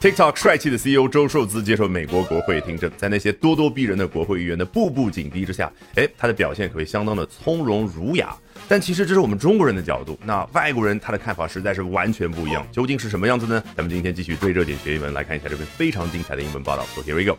TikTok 帅气的 CEO 周受资接受美国国会听证，在那些咄咄逼人的国会议员的步步紧逼之下，哎，他的表现可谓相当的从容儒雅。但其实这是我们中国人的角度，那外国人他的看法实在是完全不一样。究竟是什么样子呢？咱们今天继续追热点学英文，来看一下这篇非常精彩的英文报道。So here we go.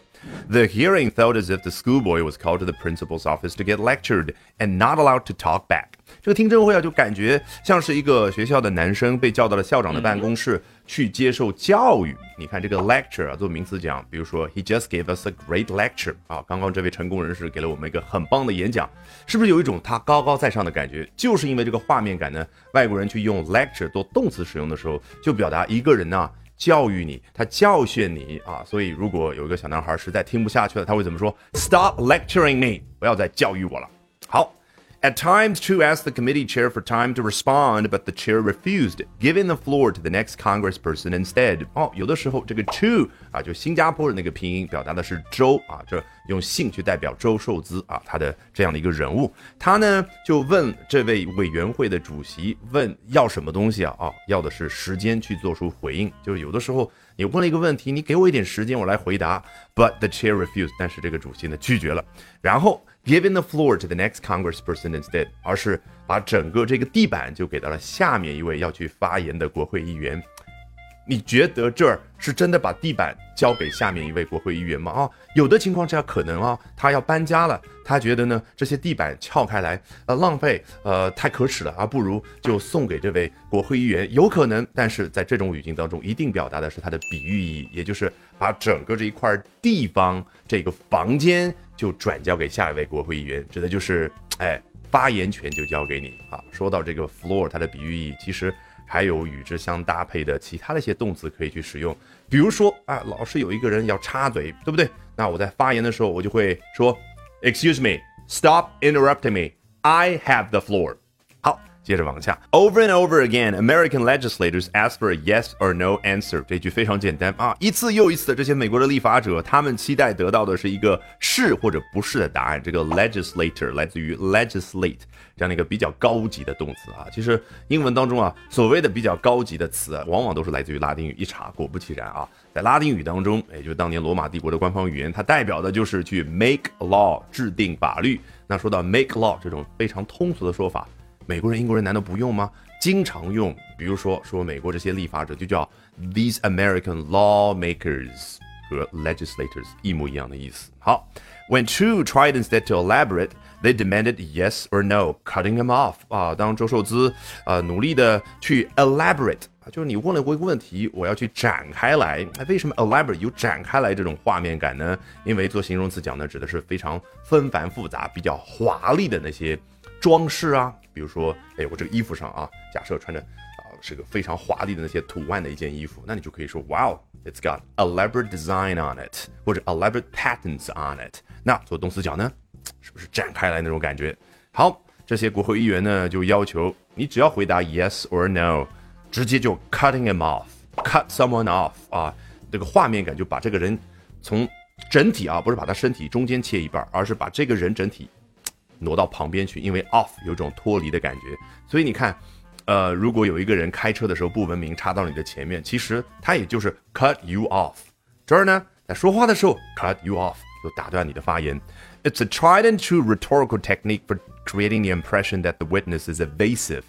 The hearing felt as if the schoolboy was called to the principal's office to get lectured and not allowed to talk back. 这个听证会啊，就感觉像是一个学校的男生被叫到了校长的办公室去接受教育。你看这个 lecture 啊，做名词讲，比如说 He just gave us a great lecture 啊，刚刚这位成功人士给了我们一个很棒的演讲，是不是有一种他高高在上的感觉？就是因为这个画面感呢，外国人去用 lecture 做动词使用的时候，就表达一个人呢教育你，他教训你啊。所以如果有一个小男孩实在听不下去了，他会怎么说？Stop lecturing me，不要再教育我了。好。At times, Chu asked the committee chair for time to respond, but the chair refused, giving the floor to the next congressperson instead. 哦，有的时候这个 Chu 啊，就新加坡的那个拼音表达的是周啊，这用姓去代表周受资啊，他的这样的一个人物，他呢就问这位委员会的主席问要什么东西啊？啊，要的是时间去做出回应，就是有的时候。你问了一个问题，你给我一点时间，我来回答。But the chair refused，但是这个主席呢拒绝了。然后 giving the floor to the next congressperson instead，而是把整个这个地板就给到了下面一位要去发言的国会议员。你觉得这儿是真的把地板交给下面一位国会议员吗？啊，有的情况下可能啊，他要搬家了，他觉得呢这些地板撬开来，呃，浪费，呃，太可耻了啊，不如就送给这位国会议员，有可能。但是在这种语境当中，一定表达的是它的比喻意义，也就是把整个这一块地方这个房间就转交给下一位国会议员，指的就是，哎，发言权就交给你啊。说到这个 floor，它的比喻意义其实。还有与之相搭配的其他的一些动词可以去使用，比如说啊，老是有一个人要插嘴，对不对？那我在发言的时候，我就会说，Excuse me, stop interrupting me. I have the floor. 好接着往下，Over and over again, American legislators ask for a yes or no answer。这句非常简单啊，一次又一次的这些美国的立法者，他们期待得到的是一个是或者不是的答案。这个 legislator 来自于 legislate 这样的一个比较高级的动词啊。其实英文当中啊，所谓的比较高级的词，往往都是来自于拉丁语。一查，果不其然啊，在拉丁语当中，也就是当年罗马帝国的官方语言，它代表的就是去 make law 制定法律。那说到 make law 这种非常通俗的说法。美国人、英国人难道不用吗？经常用，比如说说美国这些立法者就叫 these American lawmakers 和 legislators 一模一样的意思。好，When Chu tried instead to elaborate, they demanded yes or no, cutting him off。啊，当周受资呃努力的去 elaborate 啊，就是你问了我一个问题，我要去展开来。那为什么 elaborate 有展开来这种画面感呢？因为做形容词讲呢，指的是非常纷繁复杂、比较华丽的那些装饰啊。比如说，哎，我这个衣服上啊，假设穿着啊是个非常华丽的那些图案的一件衣服，那你就可以说，Wow，it's got elaborate design on it，或者 elaborate patterns on it。那做动词角呢，是不是展开来那种感觉？好，这些国会议员呢就要求你只要回答 yes or no，直接就 cutting him off，cut someone off 啊，这个画面感就把这个人从整体啊，不是把他身体中间切一半，而是把这个人整体。挪到旁边去，因为 off 有种脱离的感觉，所以你看，呃，如果有一个人开车的时候不文明插到你的前面，其实他也就是 cut you off。这儿呢，在说话的时候 cut you off 就打断你的发言。It's a tried and true rhetorical technique for creating the impression that the witness is evasive。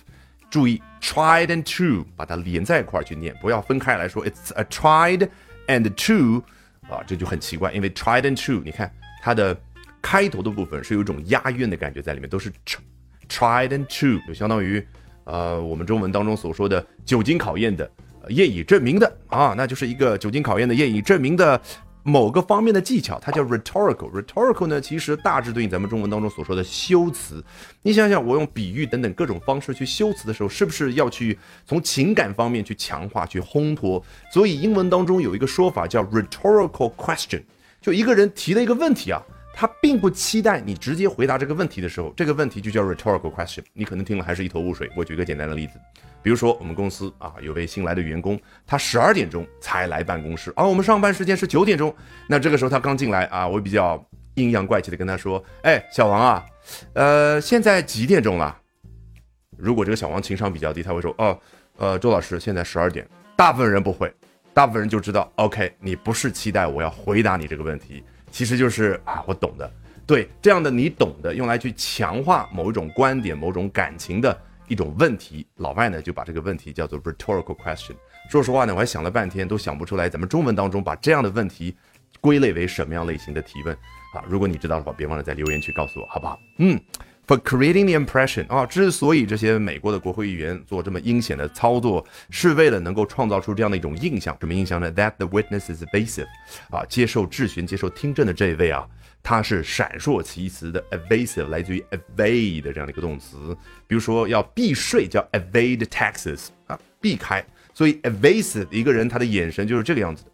注意 tried and true，把它连在一块儿去念，不要分开来说。It's a tried and true，啊，这就很奇怪，因为 tried and true，你看它的。开头的部分是有一种押韵的感觉在里面，都是 tried and true，就相当于呃我们中文当中所说的久经考验的、呃业已证明的啊，那就是一个久经考验的、业已证明的某个方面的技巧，它叫 rhetorical。rhetorical 呢，其实大致对应咱们中文当中所说的修辞。你想想，我用比喻等等各种方式去修辞的时候，是不是要去从情感方面去强化、去烘托？所以英文当中有一个说法叫 rhetorical question，就一个人提了一个问题啊。他并不期待你直接回答这个问题的时候，这个问题就叫 rhetorical question。你可能听了还是一头雾水。我举个简单的例子，比如说我们公司啊有位新来的员工，他十二点钟才来办公室，而我们上班时间是九点钟。那这个时候他刚进来啊，我比较阴阳怪气的跟他说：“哎，小王啊，呃，现在几点钟了？”如果这个小王情商比较低，他会说：“哦，呃，周老师，现在十二点。”大部分人不会。大部分人就知道，OK，你不是期待我要回答你这个问题，其实就是啊，我懂的。对这样的你懂的，用来去强化某一种观点、某种感情的一种问题，老外呢就把这个问题叫做 rhetorical question。说实话呢，我还想了半天，都想不出来咱们中文当中把这样的问题归类为什么样类型的提问啊？如果你知道的话，别忘了在留言区告诉我，好不好？嗯，for creating the impression 啊，之所以这些美国的国会议员做这么阴险的操作，是为了能够创造出这样的一种印象，什么印象呢？That the witness is evasive 啊，接受质询、接受听证的这一位啊。他是闪烁其词的 evasive，来自于 evade 的这样的一个动词。比如说要避税叫 evade taxes 啊，避开。所以 evasive 一个人他的眼神就是这个样子的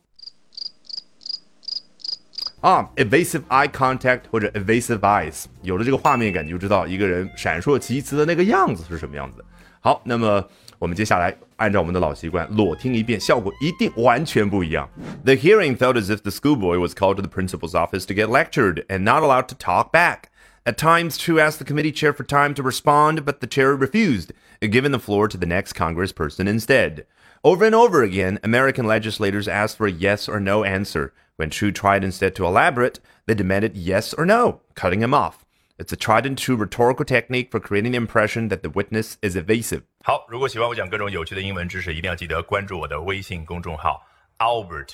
啊，evasive eye contact 或者 evasive eyes，有了这个画面感，你就知道一个人闪烁其词的那个样子是什么样子。好，那么。我们接下来按照我们的老习惯裸听一遍，效果一定完全不一样。The hearing felt as if the schoolboy was called to the principal's office to get lectured and not allowed to talk back. At times, Chu asked the committee chair for time to respond, but the chair refused, giving the floor to the next congressperson instead. Over and over again, American legislators asked for a yes or no answer. When Chu tried instead to elaborate, they demanded yes or no, cutting him off. It's a tried and true rhetorical technique for creating the impression that the witness is evasive. 好，如果喜欢我讲各种有趣的英文知识，一定要记得关注我的微信公众号 Albert